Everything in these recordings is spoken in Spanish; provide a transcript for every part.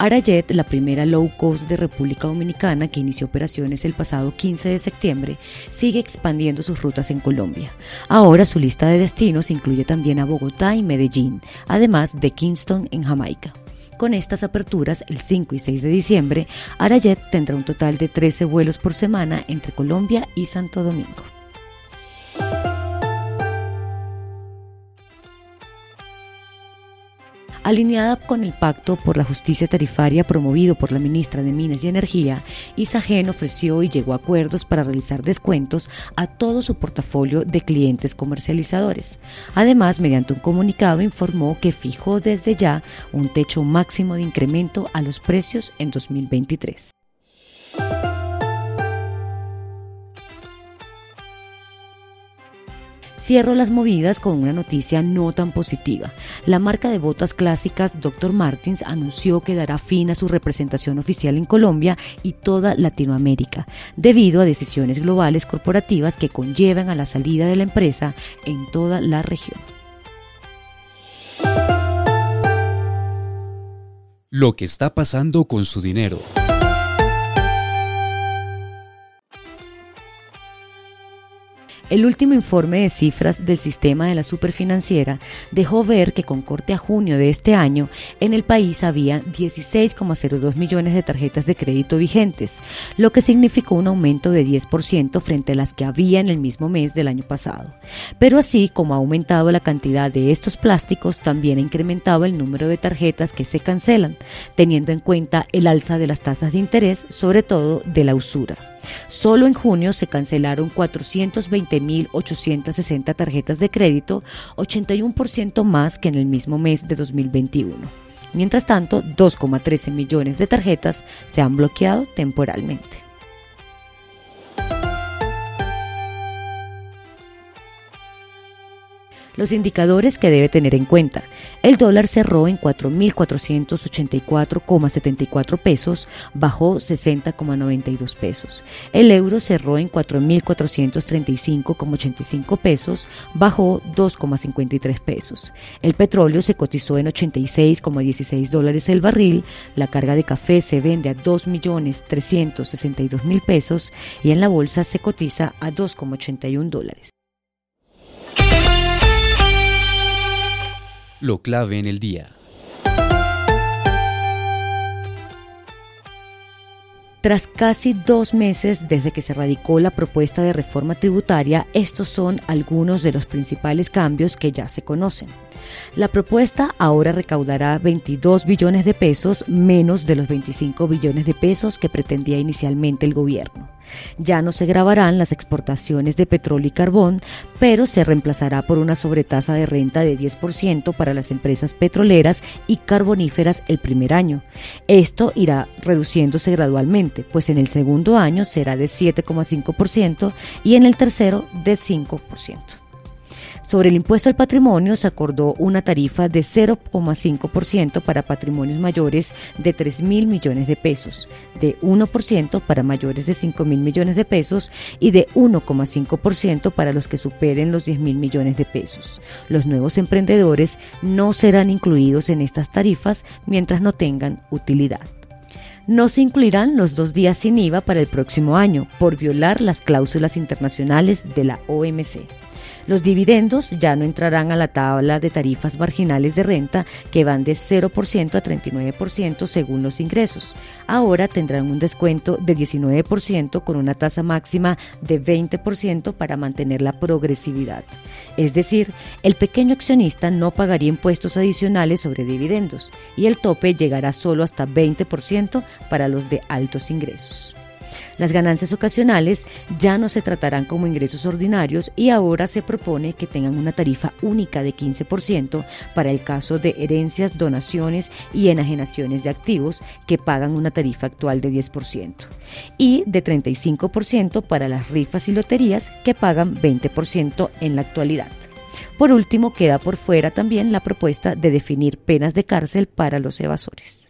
Arayet, la primera low cost de República Dominicana que inició operaciones el pasado 15 de septiembre, sigue expandiendo sus rutas en Colombia. Ahora su lista de destinos incluye también a Bogotá y Medellín, además de Kingston en Jamaica. Con estas aperturas, el 5 y 6 de diciembre, Arayet tendrá un total de 13 vuelos por semana entre Colombia y Santo Domingo. Alineada con el pacto por la justicia tarifaria promovido por la ministra de Minas y Energía, Isagen ofreció y llegó a acuerdos para realizar descuentos a todo su portafolio de clientes comercializadores. Además, mediante un comunicado informó que fijó desde ya un techo máximo de incremento a los precios en 2023. Cierro las movidas con una noticia no tan positiva. La marca de botas clásicas Dr. Martins anunció que dará fin a su representación oficial en Colombia y toda Latinoamérica, debido a decisiones globales corporativas que conllevan a la salida de la empresa en toda la región. Lo que está pasando con su dinero. El último informe de cifras del sistema de la superfinanciera dejó ver que con corte a junio de este año, en el país había 16,02 millones de tarjetas de crédito vigentes, lo que significó un aumento de 10% frente a las que había en el mismo mes del año pasado. Pero así como ha aumentado la cantidad de estos plásticos, también ha incrementado el número de tarjetas que se cancelan, teniendo en cuenta el alza de las tasas de interés, sobre todo de la usura. Solo en junio se cancelaron 420.860 tarjetas de crédito, 81% más que en el mismo mes de 2021. Mientras tanto, 2,13 millones de tarjetas se han bloqueado temporalmente. Los indicadores que debe tener en cuenta. El dólar cerró en 4.484,74 pesos, bajó 60,92 pesos. El euro cerró en 4.435,85 pesos, bajó 2,53 pesos. El petróleo se cotizó en 86,16 dólares el barril. La carga de café se vende a 2.362.000 pesos y en la bolsa se cotiza a 2,81 dólares. Lo clave en el día. Tras casi dos meses desde que se radicó la propuesta de reforma tributaria, estos son algunos de los principales cambios que ya se conocen. La propuesta ahora recaudará 22 billones de pesos menos de los 25 billones de pesos que pretendía inicialmente el gobierno. Ya no se grabarán las exportaciones de petróleo y carbón, pero se reemplazará por una sobretasa de renta de 10% para las empresas petroleras y carboníferas el primer año. Esto irá reduciéndose gradualmente, pues en el segundo año será de 7,5% y en el tercero de 5%. Sobre el impuesto al patrimonio se acordó una tarifa de 0,5% para patrimonios mayores de 3 mil millones de pesos, de 1% para mayores de 5 mil millones de pesos y de 1,5% para los que superen los 10 mil millones de pesos. Los nuevos emprendedores no serán incluidos en estas tarifas mientras no tengan utilidad no se incluirán los dos días sin IVA para el próximo año por violar las cláusulas internacionales de la OMC. Los dividendos ya no entrarán a la tabla de tarifas marginales de renta que van de 0% a 39% según los ingresos. Ahora tendrán un descuento de 19% con una tasa máxima de 20% para mantener la progresividad. Es decir, el pequeño accionista no pagaría impuestos adicionales sobre dividendos y el tope llegará solo hasta 20% para los de altos ingresos. Las ganancias ocasionales ya no se tratarán como ingresos ordinarios y ahora se propone que tengan una tarifa única de 15% para el caso de herencias, donaciones y enajenaciones de activos que pagan una tarifa actual de 10% y de 35% para las rifas y loterías que pagan 20% en la actualidad. Por último, queda por fuera también la propuesta de definir penas de cárcel para los evasores.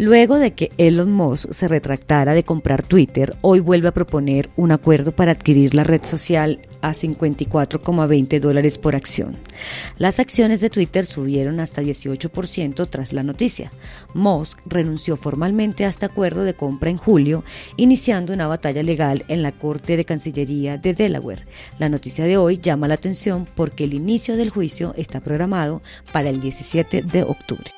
Luego de que Elon Musk se retractara de comprar Twitter, hoy vuelve a proponer un acuerdo para adquirir la red social a 54,20 dólares por acción. Las acciones de Twitter subieron hasta 18% tras la noticia. Musk renunció formalmente a este acuerdo de compra en julio, iniciando una batalla legal en la Corte de Cancillería de Delaware. La noticia de hoy llama la atención porque el inicio del juicio está programado para el 17 de octubre.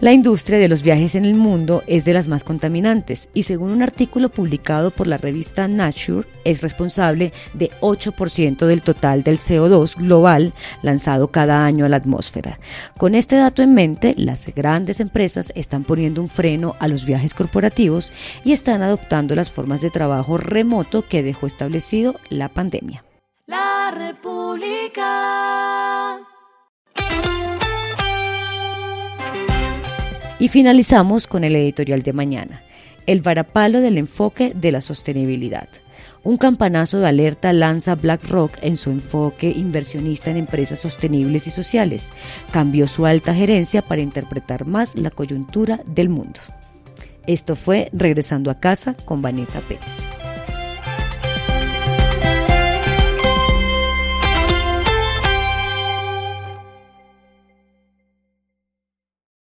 La industria de los viajes en el mundo es de las más contaminantes y según un artículo publicado por la revista Nature es responsable de 8% del total del CO2 global lanzado cada año a la atmósfera. Con este dato en mente, las grandes empresas están poniendo un freno a los viajes corporativos y están adoptando las formas de trabajo remoto que dejó establecido la pandemia. La República. Y finalizamos con el editorial de mañana, el varapalo del enfoque de la sostenibilidad. Un campanazo de alerta lanza BlackRock en su enfoque inversionista en empresas sostenibles y sociales. Cambió su alta gerencia para interpretar más la coyuntura del mundo. Esto fue Regresando a casa con Vanessa Pérez.